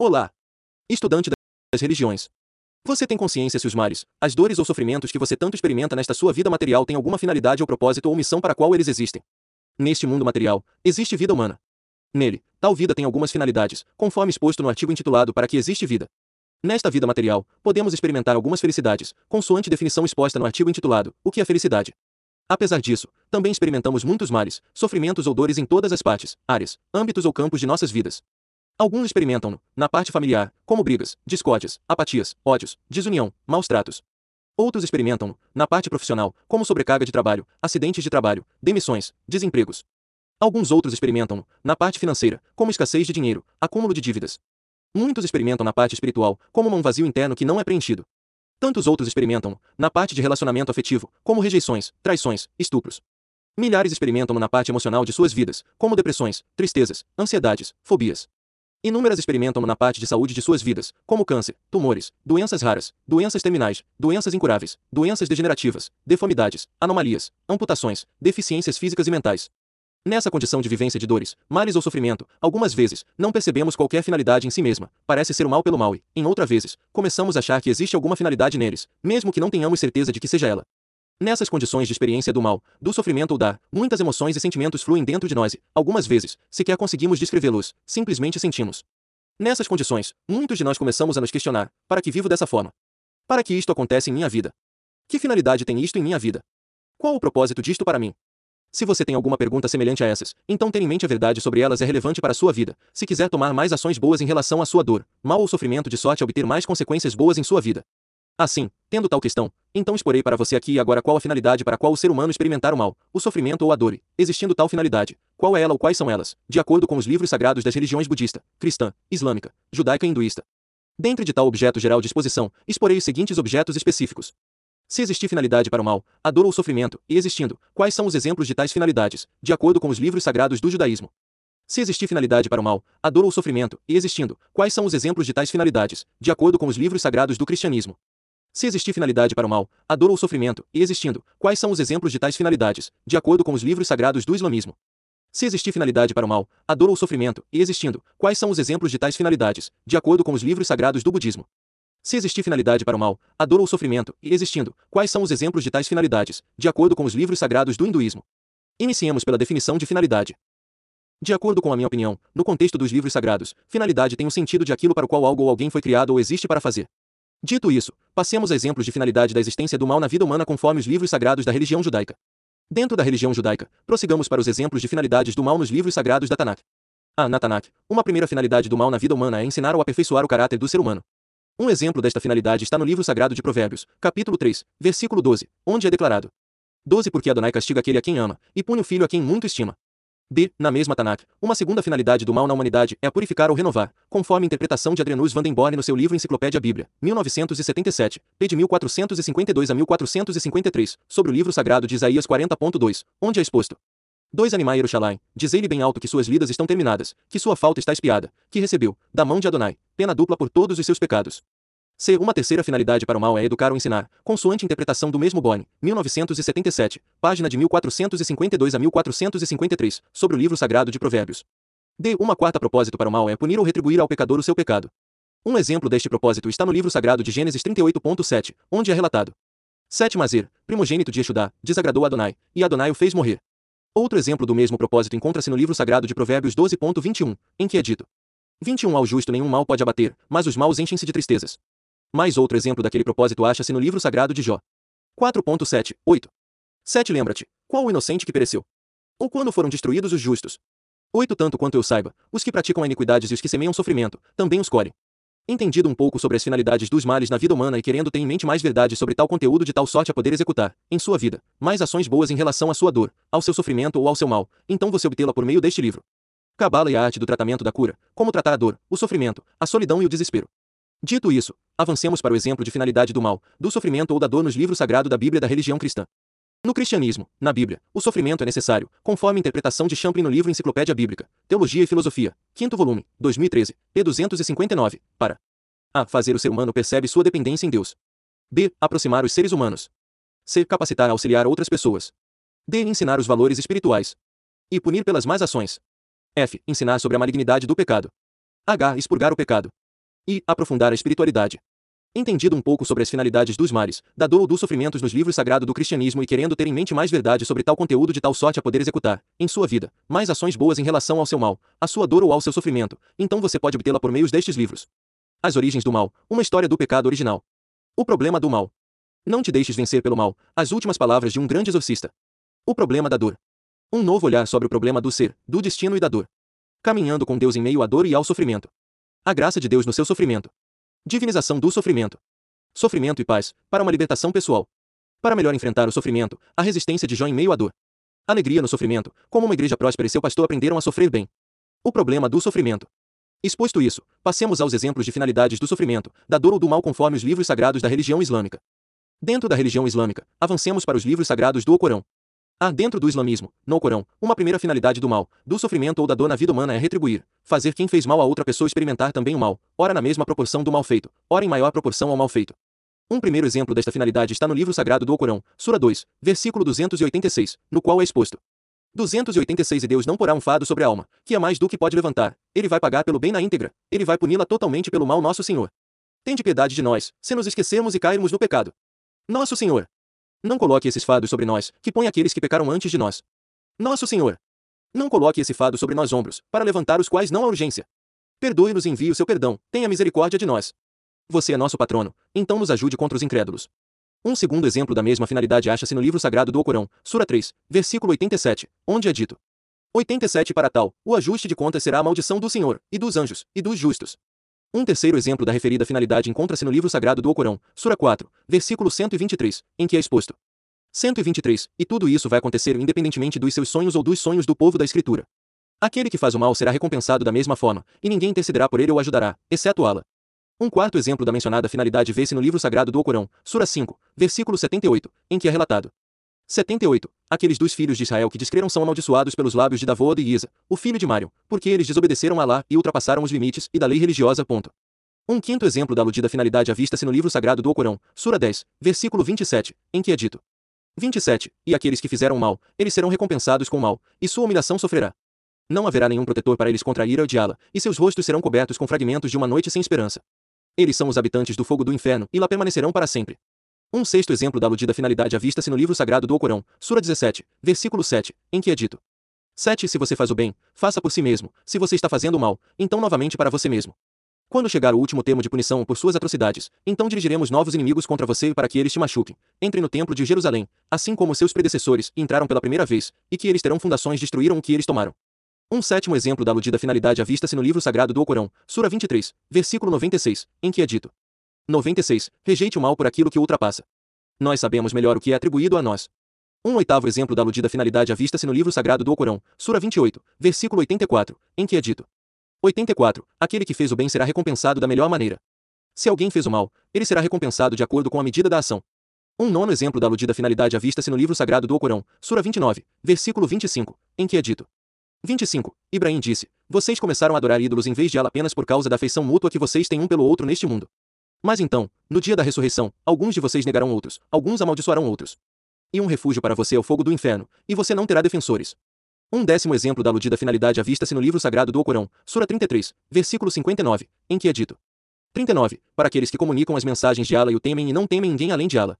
Olá! Estudante das religiões. Você tem consciência se os males, as dores ou sofrimentos que você tanto experimenta nesta sua vida material têm alguma finalidade ou propósito ou missão para a qual eles existem? Neste mundo material, existe vida humana. Nele, tal vida tem algumas finalidades, conforme exposto no artigo intitulado Para que existe vida. Nesta vida material, podemos experimentar algumas felicidades, consoante definição exposta no artigo intitulado O que é felicidade? Apesar disso, também experimentamos muitos males, sofrimentos ou dores em todas as partes, áreas, âmbitos ou campos de nossas vidas. Alguns experimentam-no, na parte familiar, como brigas, discórdias, apatias, ódios, desunião, maus tratos. Outros experimentam-no, na parte profissional, como sobrecarga de trabalho, acidentes de trabalho, demissões, desempregos. Alguns outros experimentam-no, na parte financeira, como escassez de dinheiro, acúmulo de dívidas. Muitos experimentam na parte espiritual, como um vazio interno que não é preenchido. Tantos outros experimentam na parte de relacionamento afetivo, como rejeições, traições, estupros. Milhares experimentam na parte emocional de suas vidas, como depressões, tristezas, ansiedades, fobias. Inúmeras experimentam na parte de saúde de suas vidas, como câncer, tumores, doenças raras, doenças terminais, doenças incuráveis, doenças degenerativas, deformidades, anomalias, amputações, deficiências físicas e mentais. Nessa condição de vivência de dores, males ou sofrimento, algumas vezes, não percebemos qualquer finalidade em si mesma, parece ser o mal pelo mal e, em outras vezes, começamos a achar que existe alguma finalidade neles, mesmo que não tenhamos certeza de que seja ela. Nessas condições de experiência do mal, do sofrimento ou da, muitas emoções e sentimentos fluem dentro de nós e, algumas vezes, sequer conseguimos descrevê-los, simplesmente sentimos. Nessas condições, muitos de nós começamos a nos questionar: para que vivo dessa forma? Para que isto acontece em minha vida? Que finalidade tem isto em minha vida? Qual o propósito disto para mim? Se você tem alguma pergunta semelhante a essas, então ter em mente a verdade sobre elas é relevante para a sua vida, se quiser tomar mais ações boas em relação à sua dor, mal ou sofrimento de sorte obter mais consequências boas em sua vida. Assim, tendo tal questão, então exporei para você aqui e agora qual a finalidade para qual o ser humano experimentar o mal, o sofrimento ou a dor, existindo tal finalidade, qual é ela ou quais são elas, de acordo com os livros sagrados das religiões budista, cristã, islâmica, judaica e hinduísta. Dentre de tal objeto geral de exposição, exporei os seguintes objetos específicos. Se existir finalidade para o mal, a dor ou o sofrimento, e existindo, quais são os exemplos de tais finalidades, de acordo com os livros sagrados do judaísmo? Se existir finalidade para o mal, a dor ou o sofrimento, e existindo, quais são os exemplos de tais finalidades, de acordo com os livros sagrados do cristianismo? Se existir finalidade para o mal, a dor ou o sofrimento, e existindo, quais são os exemplos de tais finalidades, de acordo com os livros sagrados do islamismo? Se existir finalidade para o mal, a dor ou o sofrimento, e existindo, quais são os exemplos de tais finalidades, de acordo com os livros sagrados do budismo? Se existir finalidade para o mal, a dor ou o sofrimento, e existindo, quais são os exemplos de tais finalidades, de acordo com os livros sagrados do hinduísmo? Iniciemos pela definição de finalidade. De acordo com a minha opinião, no contexto dos livros sagrados, finalidade tem o sentido de aquilo para o qual algo ou alguém foi criado ou existe para fazer. Dito isso, passemos a exemplos de finalidade da existência do mal na vida humana conforme os livros sagrados da religião judaica. Dentro da religião judaica, prossigamos para os exemplos de finalidades do mal nos livros sagrados da Tanakh. Ah, na Tanakh, uma primeira finalidade do mal na vida humana é ensinar ou aperfeiçoar o caráter do ser humano. Um exemplo desta finalidade está no livro sagrado de Provérbios, capítulo 3, versículo 12, onde é declarado: 12 Porque Adonai castiga aquele a quem ama, e pune o filho a quem muito estima. D. Na mesma Tanakh, uma segunda finalidade do mal na humanidade é a purificar ou renovar, conforme a interpretação de Adrenus Vandenborn no seu livro Enciclopédia Bíblia, 1977, p. de 1452 a 1453, sobre o livro sagrado de Isaías 40.2, onde é exposto. 2 Animai Yerushalayim, dizei-lhe bem alto que suas vidas estão terminadas, que sua falta está espiada, que recebeu, da mão de Adonai, pena dupla por todos os seus pecados. C. Uma terceira finalidade para o mal é educar ou ensinar, consoante interpretação do mesmo Bonne, 1977, página de 1452 a 1453, sobre o livro sagrado de Provérbios. D. Uma quarta propósito para o mal é punir ou retribuir ao pecador o seu pecado. Um exemplo deste propósito está no livro sagrado de Gênesis 38.7, onde é relatado. 7. Mazer, primogênito de Exudá, desagradou Adonai, e Adonai o fez morrer. Outro exemplo do mesmo propósito encontra-se no livro sagrado de Provérbios 12.21, em que é dito: 21 Ao justo nenhum mal pode abater, mas os maus enchem-se de tristezas. Mais outro exemplo daquele propósito acha-se no livro sagrado de Jó. 4.7, 8. 7. Lembra-te, qual o inocente que pereceu? Ou quando foram destruídos os justos? 8. Tanto quanto eu saiba, os que praticam iniquidades e os que semeiam sofrimento, também os colhem. Entendido um pouco sobre as finalidades dos males na vida humana e querendo ter em mente mais verdade sobre tal conteúdo de tal sorte a poder executar, em sua vida, mais ações boas em relação à sua dor, ao seu sofrimento ou ao seu mal, então você obtê-la por meio deste livro. Cabala e a arte do tratamento da cura, como tratar a dor, o sofrimento, a solidão e o desespero. Dito isso, avancemos para o exemplo de finalidade do mal, do sofrimento ou da dor nos livros sagrados da Bíblia da religião cristã. No cristianismo, na Bíblia, o sofrimento é necessário, conforme a interpretação de Champlin no livro Enciclopédia Bíblica, Teologia e Filosofia, 5 volume, 2013, p. 259, para a. Fazer o ser humano percebe sua dependência em Deus. B. Aproximar os seres humanos. C. Capacitar a auxiliar outras pessoas. D. Ensinar os valores espirituais. E punir pelas más ações. F. Ensinar sobre a malignidade do pecado. H. Expurgar o pecado. E aprofundar a espiritualidade. Entendido um pouco sobre as finalidades dos mares, da dor ou dos sofrimentos nos livros sagrados do cristianismo e querendo ter em mente mais verdade sobre tal conteúdo de tal sorte a poder executar, em sua vida, mais ações boas em relação ao seu mal, à sua dor ou ao seu sofrimento, então você pode obtê-la por meio destes livros. As origens do mal, uma história do pecado original. O problema do mal. Não te deixes vencer pelo mal, as últimas palavras de um grande exorcista. O problema da dor. Um novo olhar sobre o problema do ser, do destino e da dor. Caminhando com Deus em meio à dor e ao sofrimento. A graça de Deus no seu sofrimento. Divinização do sofrimento. Sofrimento e paz, para uma libertação pessoal. Para melhor enfrentar o sofrimento, a resistência de Jó em meio à dor. Alegria no sofrimento, como uma igreja próspera e seu pastor aprenderam a sofrer bem. O problema do sofrimento. Exposto isso, passemos aos exemplos de finalidades do sofrimento, da dor ou do mal conforme os livros sagrados da religião islâmica. Dentro da religião islâmica, avancemos para os livros sagrados do Corão. Há dentro do islamismo, no Corão, uma primeira finalidade do mal, do sofrimento ou da dor na vida humana é retribuir, fazer quem fez mal a outra pessoa experimentar também o mal, ora na mesma proporção do mal feito, ora em maior proporção ao mal feito. Um primeiro exemplo desta finalidade está no livro sagrado do Corão, Sura 2, versículo 286, no qual é exposto. 286 E Deus não porá um fado sobre a alma, que é mais do que pode levantar, ele vai pagar pelo bem na íntegra, ele vai puni-la totalmente pelo mal nosso Senhor. Tende piedade de nós, se nos esquecermos e cairmos no pecado. Nosso Senhor, não coloque esses fados sobre nós, que põe aqueles que pecaram antes de nós. Nosso Senhor. Não coloque esse fado sobre nós ombros, para levantar os quais não há urgência. Perdoe-nos e envie o seu perdão, tenha misericórdia de nós. Você é nosso patrono, então nos ajude contra os incrédulos. Um segundo exemplo da mesma finalidade acha-se no livro sagrado do Corão, Sura 3, versículo 87, onde é dito: 87 Para tal, o ajuste de contas será a maldição do Senhor, e dos anjos, e dos justos. Um terceiro exemplo da referida finalidade encontra-se no livro sagrado do Alcorão, Sura 4, versículo 123, em que é exposto. 123. E tudo isso vai acontecer independentemente dos seus sonhos ou dos sonhos do povo da Escritura. Aquele que faz o mal será recompensado da mesma forma, e ninguém intercederá por ele ou ajudará, exceto Allah. Um quarto exemplo da mencionada finalidade vê-se no livro sagrado do Alcorão, Sura 5, versículo 78, em que é relatado. 78. Aqueles dos filhos de Israel que descreram são amaldiçoados pelos lábios de Davod e Isa, o filho de Mário, porque eles desobedeceram a Alá e ultrapassaram os limites e da lei religiosa. Ponto. Um quinto exemplo da aludida finalidade avista-se no livro sagrado do Alcorão, Sura 10, versículo 27, em que é dito: 27. E aqueles que fizeram mal, eles serão recompensados com mal, e sua humilhação sofrerá. Não haverá nenhum protetor para eles contra a ira Allah, e seus rostos serão cobertos com fragmentos de uma noite sem esperança. Eles são os habitantes do fogo do inferno, e lá permanecerão para sempre. Um sexto exemplo da aludida finalidade avista-se no livro sagrado do Alcorão, Sura 17, versículo 7, em que é dito: 7. Se você faz o bem, faça por si mesmo, se você está fazendo o mal, então novamente para você mesmo. Quando chegar o último termo de punição por suas atrocidades, então dirigiremos novos inimigos contra você para que eles te machuquem. Entre no templo de Jerusalém, assim como seus predecessores entraram pela primeira vez, e que eles terão fundações destruíram o que eles tomaram. Um sétimo exemplo da aludida finalidade avista-se no livro sagrado do Alcorão, Sura 23, versículo 96, em que é dito: 96. Rejeite o mal por aquilo que ultrapassa. Nós sabemos melhor o que é atribuído a nós. Um oitavo exemplo da aludida finalidade avista-se no livro sagrado do Alcorão, Sura 28, versículo 84, em que é dito: 84. Aquele que fez o bem será recompensado da melhor maneira. Se alguém fez o mal, ele será recompensado de acordo com a medida da ação. Um nono exemplo da aludida finalidade avista-se no livro sagrado do Alcorão, Sura 29, versículo 25, em que é dito: 25. Ibrahim disse: Vocês começaram a adorar ídolos em vez de ela apenas por causa da afeição mútua que vocês têm um pelo outro neste mundo. Mas então, no dia da ressurreição, alguns de vocês negarão outros, alguns amaldiçoarão outros. E um refúgio para você é o fogo do inferno, e você não terá defensores. Um décimo exemplo da aludida finalidade avista-se no livro sagrado do Alcorão, Sura 33, versículo 59, em que é dito: 39. Para aqueles que comunicam as mensagens de Allah e o temem e não temem ninguém além de Allah.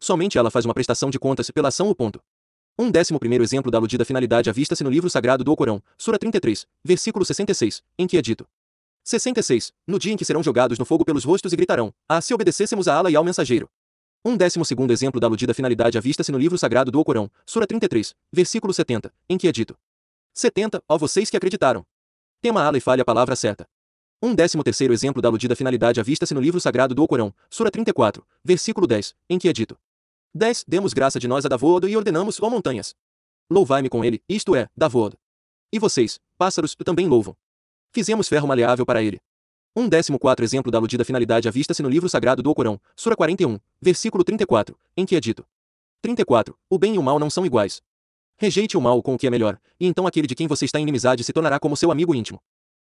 Somente ela faz uma prestação de contas pela ação ou ponto. Um décimo primeiro exemplo da aludida finalidade avista-se no livro sagrado do Alcorão, Sura 33, versículo 66, em que é dito: 66. No dia em que serão jogados no fogo pelos rostos e gritarão: Ah, se obedecêssemos a Allah e ao mensageiro. Um décimo segundo exemplo da aludida finalidade avista-se no livro sagrado do Alcorão, Sura 33, versículo 70, em que é dito: 70. Ó vocês que acreditaram. Tema Allah e fale a palavra certa. Um décimo terceiro exemplo da aludida finalidade avista-se no livro sagrado do Alcorão, Sura 34, versículo 10, em que é dito: 10. Demos graça de nós a Davod e ordenamos, ó montanhas. Louvai-me com ele, isto é, Davod. E vocês, pássaros, também louvam. Fizemos ferro maleável para ele. Um décimo quatro exemplo da aludida finalidade avista-se no livro sagrado do Alcorão, Sura 41, versículo 34, em que é dito: 34. O bem e o mal não são iguais. Rejeite o mal com o que é melhor, e então aquele de quem você está em inimizade se tornará como seu amigo íntimo.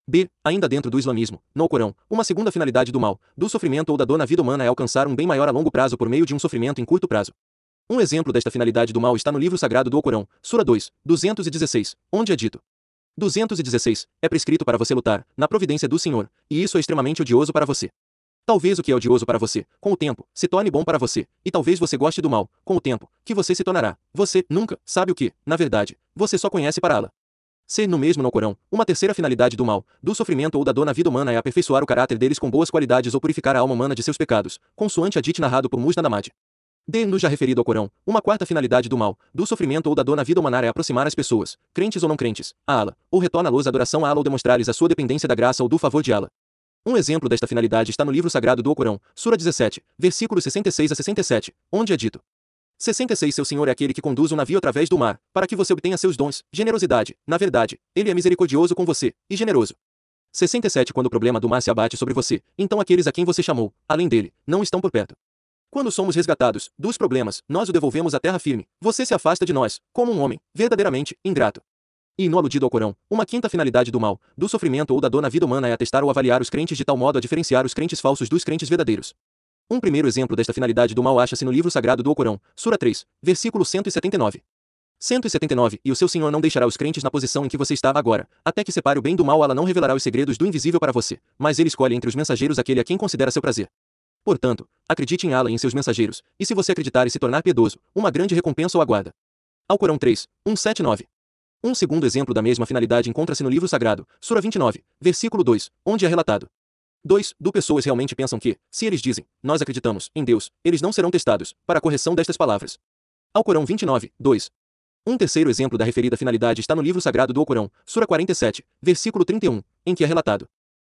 B. Ainda dentro do islamismo, no Alcorão, uma segunda finalidade do mal, do sofrimento ou da dor na vida humana é alcançar um bem maior a longo prazo por meio de um sofrimento em curto prazo. Um exemplo desta finalidade do mal está no livro sagrado do Alcorão, Sura 2, 216, onde é dito: 216. É prescrito para você lutar, na providência do Senhor, e isso é extremamente odioso para você. Talvez o que é odioso para você, com o tempo, se torne bom para você, e talvez você goste do mal, com o tempo, que você se tornará. Você nunca sabe o que, na verdade, você só conhece para ela. Ser no mesmo no Corão, uma terceira finalidade do mal, do sofrimento ou da dor na vida humana é aperfeiçoar o caráter deles com boas qualidades ou purificar a alma humana de seus pecados, consoante a dite narrado por Musnad Ahmad. D. já referido ao Corão, uma quarta finalidade do mal, do sofrimento ou da dor na vida humana é aproximar as pessoas, crentes ou não crentes, a Allah, ou retorna-los a adoração a Allah ou demonstrar-lhes a sua dependência da graça ou do favor de Allah. Um exemplo desta finalidade está no livro sagrado do Corão, Sura 17, versículos 66 a 67, onde é dito: 66 Seu Senhor é aquele que conduz um navio através do mar, para que você obtenha seus dons, generosidade, na verdade, ele é misericordioso com você, e generoso. 67 Quando o problema do mar se abate sobre você, então aqueles a quem você chamou, além dele, não estão por perto. Quando somos resgatados dos problemas, nós o devolvemos à terra firme. Você se afasta de nós, como um homem, verdadeiramente, ingrato. E no aludido ao Corão, uma quinta finalidade do mal, do sofrimento ou da dor na vida humana é atestar ou avaliar os crentes de tal modo a diferenciar os crentes falsos dos crentes verdadeiros. Um primeiro exemplo desta finalidade do mal acha-se no livro sagrado do Corão, Sura 3, versículo 179. 179 E o seu Senhor não deixará os crentes na posição em que você está agora, até que separe o bem do mal, ela não revelará os segredos do invisível para você, mas ele escolhe entre os mensageiros aquele a quem considera seu prazer. Portanto, acredite em Allah e em seus mensageiros, e se você acreditar e se tornar piedoso, uma grande recompensa o aguarda. Alcorão 3, 179. Um segundo exemplo da mesma finalidade encontra-se no livro sagrado, Sura 29, versículo 2, onde é relatado. 2. Do pessoas realmente pensam que, se eles dizem, nós acreditamos em Deus, eles não serão testados, para a correção destas palavras. Alcorão 29, 2. Um terceiro exemplo da referida finalidade está no livro sagrado do Alcorão, Sura 47, versículo 31, em que é relatado.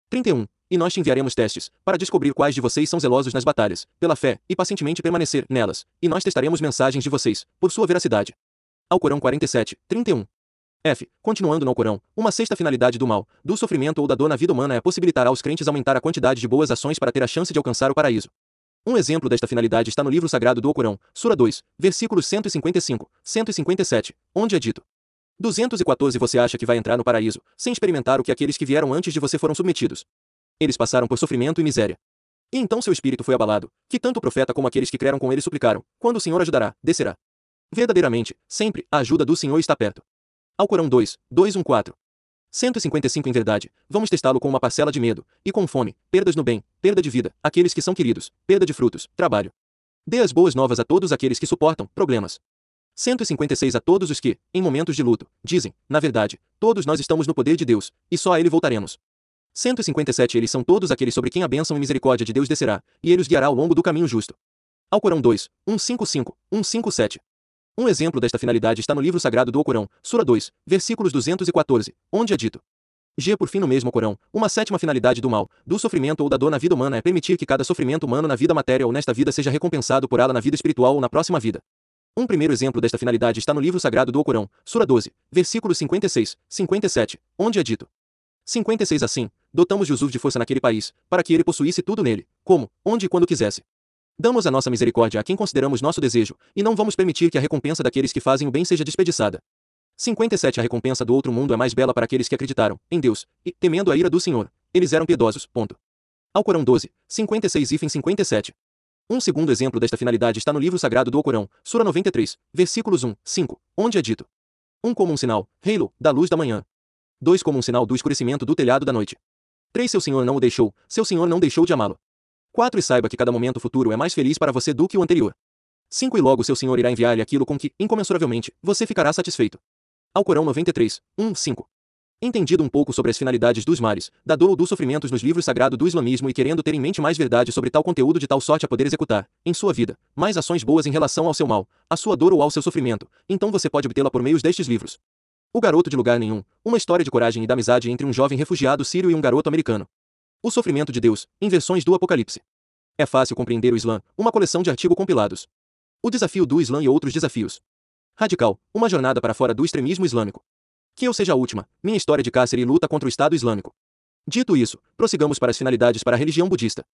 31. E nós te enviaremos testes, para descobrir quais de vocês são zelosos nas batalhas, pela fé, e pacientemente permanecer nelas, e nós testaremos mensagens de vocês, por sua veracidade. Alcorão 47, 31. F. Continuando no Alcorão, uma sexta finalidade do mal, do sofrimento ou da dor na vida humana é possibilitar aos crentes aumentar a quantidade de boas ações para ter a chance de alcançar o paraíso. Um exemplo desta finalidade está no livro sagrado do Alcorão, Sura 2, versículos 155, 157, onde é dito: 214 Você acha que vai entrar no paraíso, sem experimentar o que aqueles que vieram antes de você foram submetidos. Eles passaram por sofrimento e miséria. E então seu espírito foi abalado, que tanto o profeta como aqueles que creram com ele suplicaram: quando o Senhor ajudará, descerá. Verdadeiramente, sempre, a ajuda do Senhor está perto. Alcorão 2, 214. 155 Em verdade, vamos testá-lo com uma parcela de medo, e com fome, perdas no bem, perda de vida, aqueles que são queridos, perda de frutos, trabalho. Dê as boas novas a todos aqueles que suportam problemas. 156 A todos os que, em momentos de luto, dizem, na verdade, todos nós estamos no poder de Deus, e só a Ele voltaremos. 157 Eles são todos aqueles sobre quem a bênção e misericórdia de Deus descerá, e Ele os guiará ao longo do caminho justo. Alcorão 2, 155, 157. Um exemplo desta finalidade está no livro sagrado do Alcorão, Sura 2, versículos 214, onde é dito: G. Por fim, no mesmo Corão, uma sétima finalidade do mal, do sofrimento ou da dor na vida humana é permitir que cada sofrimento humano na vida matéria ou nesta vida seja recompensado por ela na vida espiritual ou na próxima vida. Um primeiro exemplo desta finalidade está no livro sagrado do Alcorão, Sura 12, versículos 56, 57, onde é dito: 56 Assim, dotamos Yusuf de força naquele país, para que ele possuísse tudo nele, como, onde e quando quisesse. Damos a nossa misericórdia a quem consideramos nosso desejo, e não vamos permitir que a recompensa daqueles que fazem o bem seja desperdiçada. 57 A recompensa do outro mundo é mais bela para aqueles que acreditaram em Deus, e, temendo a ira do Senhor, eles eram piedosos. Ponto. Alcorão 12, 56 e 57. Um segundo exemplo desta finalidade está no livro sagrado do Alcorão, Sura 93, versículos 1, 5, onde é dito: 1 um como um sinal, Halo, da luz da manhã. 2 como um sinal do escurecimento do telhado da noite. 3 Seu Senhor não o deixou, seu Senhor não deixou de amá-lo. 4 E saiba que cada momento futuro é mais feliz para você do que o anterior. 5 E logo seu Senhor irá enviar-lhe aquilo com que, incomensuravelmente, você ficará satisfeito. Alcorão 93, 1, 5. Entendido um pouco sobre as finalidades dos mares, da dor ou dos sofrimentos nos livros sagrados do islamismo e querendo ter em mente mais verdade sobre tal conteúdo de tal sorte a poder executar, em sua vida, mais ações boas em relação ao seu mal, à sua dor ou ao seu sofrimento, então você pode obtê-la por meios destes livros. O Garoto de Lugar Nenhum, uma história de coragem e da amizade entre um jovem refugiado sírio e um garoto americano. O Sofrimento de Deus, em versões do Apocalipse. É fácil compreender o Islã, uma coleção de artigos compilados. O desafio do Islã e outros desafios. Radical, uma jornada para fora do extremismo islâmico. Que eu seja a última, minha história de cárcere e luta contra o Estado Islâmico. Dito isso, prossigamos para as finalidades para a religião budista.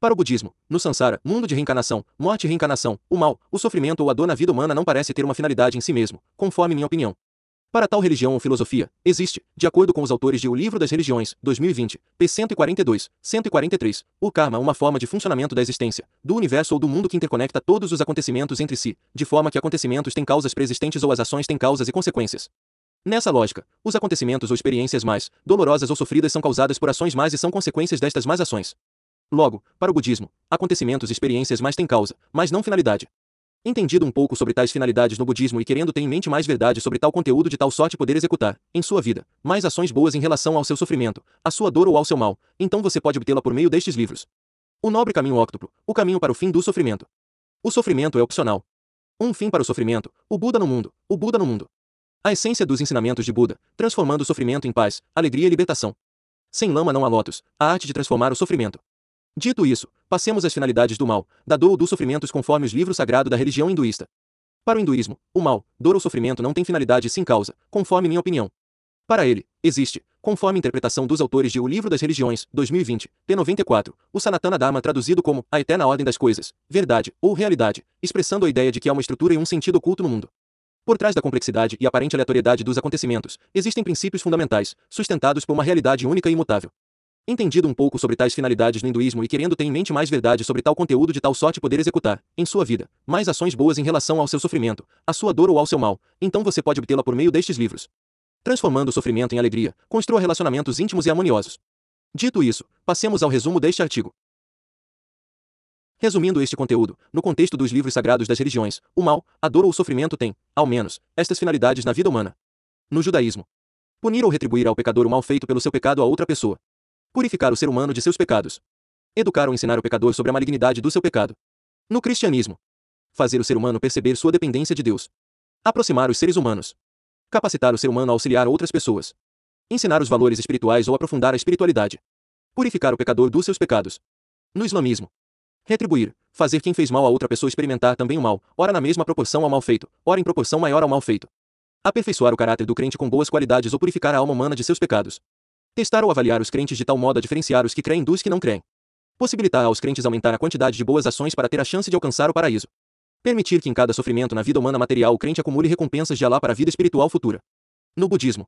Para o budismo, no Sansara, mundo de reencarnação, morte e reencarnação, o mal, o sofrimento ou a dor na vida humana não parece ter uma finalidade em si mesmo, conforme minha opinião. Para tal religião ou filosofia, existe, de acordo com os autores de O Livro das Religiões, 2020, p. 142, 143, o karma é uma forma de funcionamento da existência, do universo ou do mundo que interconecta todos os acontecimentos entre si, de forma que acontecimentos têm causas preexistentes ou as ações têm causas e consequências. Nessa lógica, os acontecimentos ou experiências mais dolorosas ou sofridas são causadas por ações mais e são consequências destas más ações. Logo, para o budismo, acontecimentos e experiências mais têm causa, mas não finalidade. Entendido um pouco sobre tais finalidades no budismo e querendo ter em mente mais verdade sobre tal conteúdo de tal sorte poder executar, em sua vida, mais ações boas em relação ao seu sofrimento, à sua dor ou ao seu mal, então você pode obtê-la por meio destes livros. O Nobre Caminho Óctuplo, o caminho para o fim do sofrimento. O sofrimento é opcional. Um fim para o sofrimento, o Buda no mundo, o Buda no mundo. A essência dos ensinamentos de Buda, transformando o sofrimento em paz, alegria e libertação. Sem lama não há lotos, a arte de transformar o sofrimento. Dito isso, passemos às finalidades do mal, da dor ou dos sofrimentos conforme os livros sagrados da religião hinduísta. Para o hinduísmo, o mal, dor ou sofrimento não tem finalidade sim causa, conforme minha opinião. Para ele, existe, conforme interpretação dos autores de O Livro das Religiões, 2020, P94, o Sanatana Dharma traduzido como a eterna ordem das coisas, verdade ou realidade, expressando a ideia de que há uma estrutura e um sentido oculto no mundo. Por trás da complexidade e aparente aleatoriedade dos acontecimentos, existem princípios fundamentais, sustentados por uma realidade única e imutável. Entendido um pouco sobre tais finalidades no hinduísmo e querendo ter em mente mais verdade sobre tal conteúdo de tal sorte poder executar, em sua vida, mais ações boas em relação ao seu sofrimento, à sua dor ou ao seu mal, então você pode obtê-la por meio destes livros. Transformando o sofrimento em alegria, construa relacionamentos íntimos e harmoniosos. Dito isso, passemos ao resumo deste artigo. Resumindo este conteúdo, no contexto dos livros sagrados das religiões, o mal, a dor ou o sofrimento têm, ao menos, estas finalidades na vida humana. No judaísmo, punir ou retribuir ao pecador o mal feito pelo seu pecado a outra pessoa. Purificar o ser humano de seus pecados. Educar ou ensinar o pecador sobre a malignidade do seu pecado. No cristianismo. Fazer o ser humano perceber sua dependência de Deus. Aproximar os seres humanos. Capacitar o ser humano a auxiliar outras pessoas. Ensinar os valores espirituais ou aprofundar a espiritualidade. Purificar o pecador dos seus pecados. No islamismo. Retribuir. Fazer quem fez mal a outra pessoa experimentar também o mal, ora na mesma proporção ao mal feito, ora em proporção maior ao mal feito. Aperfeiçoar o caráter do crente com boas qualidades ou purificar a alma humana de seus pecados. Testar ou avaliar os crentes de tal modo a diferenciar os que creem dos que não creem. Possibilitar aos crentes aumentar a quantidade de boas ações para ter a chance de alcançar o paraíso. Permitir que em cada sofrimento na vida humana material o crente acumule recompensas de Alá para a vida espiritual futura. No budismo,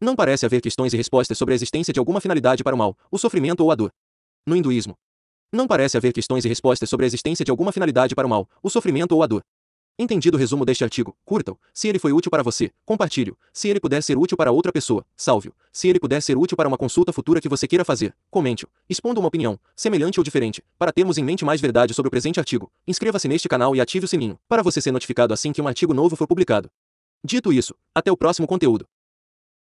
não parece haver questões e respostas sobre a existência de alguma finalidade para o mal, o sofrimento ou a dor. No hinduísmo, não parece haver questões e respostas sobre a existência de alguma finalidade para o mal, o sofrimento ou a dor. Entendido o resumo deste artigo, curta-o. Se ele foi útil para você, compartilhe-o. Se ele puder ser útil para outra pessoa, salve-o. Se ele puder ser útil para uma consulta futura que você queira fazer, comente-o. Expondo uma opinião, semelhante ou diferente, para termos em mente mais verdade sobre o presente artigo. Inscreva-se neste canal e ative o sininho, para você ser notificado assim que um artigo novo for publicado. Dito isso, até o próximo conteúdo.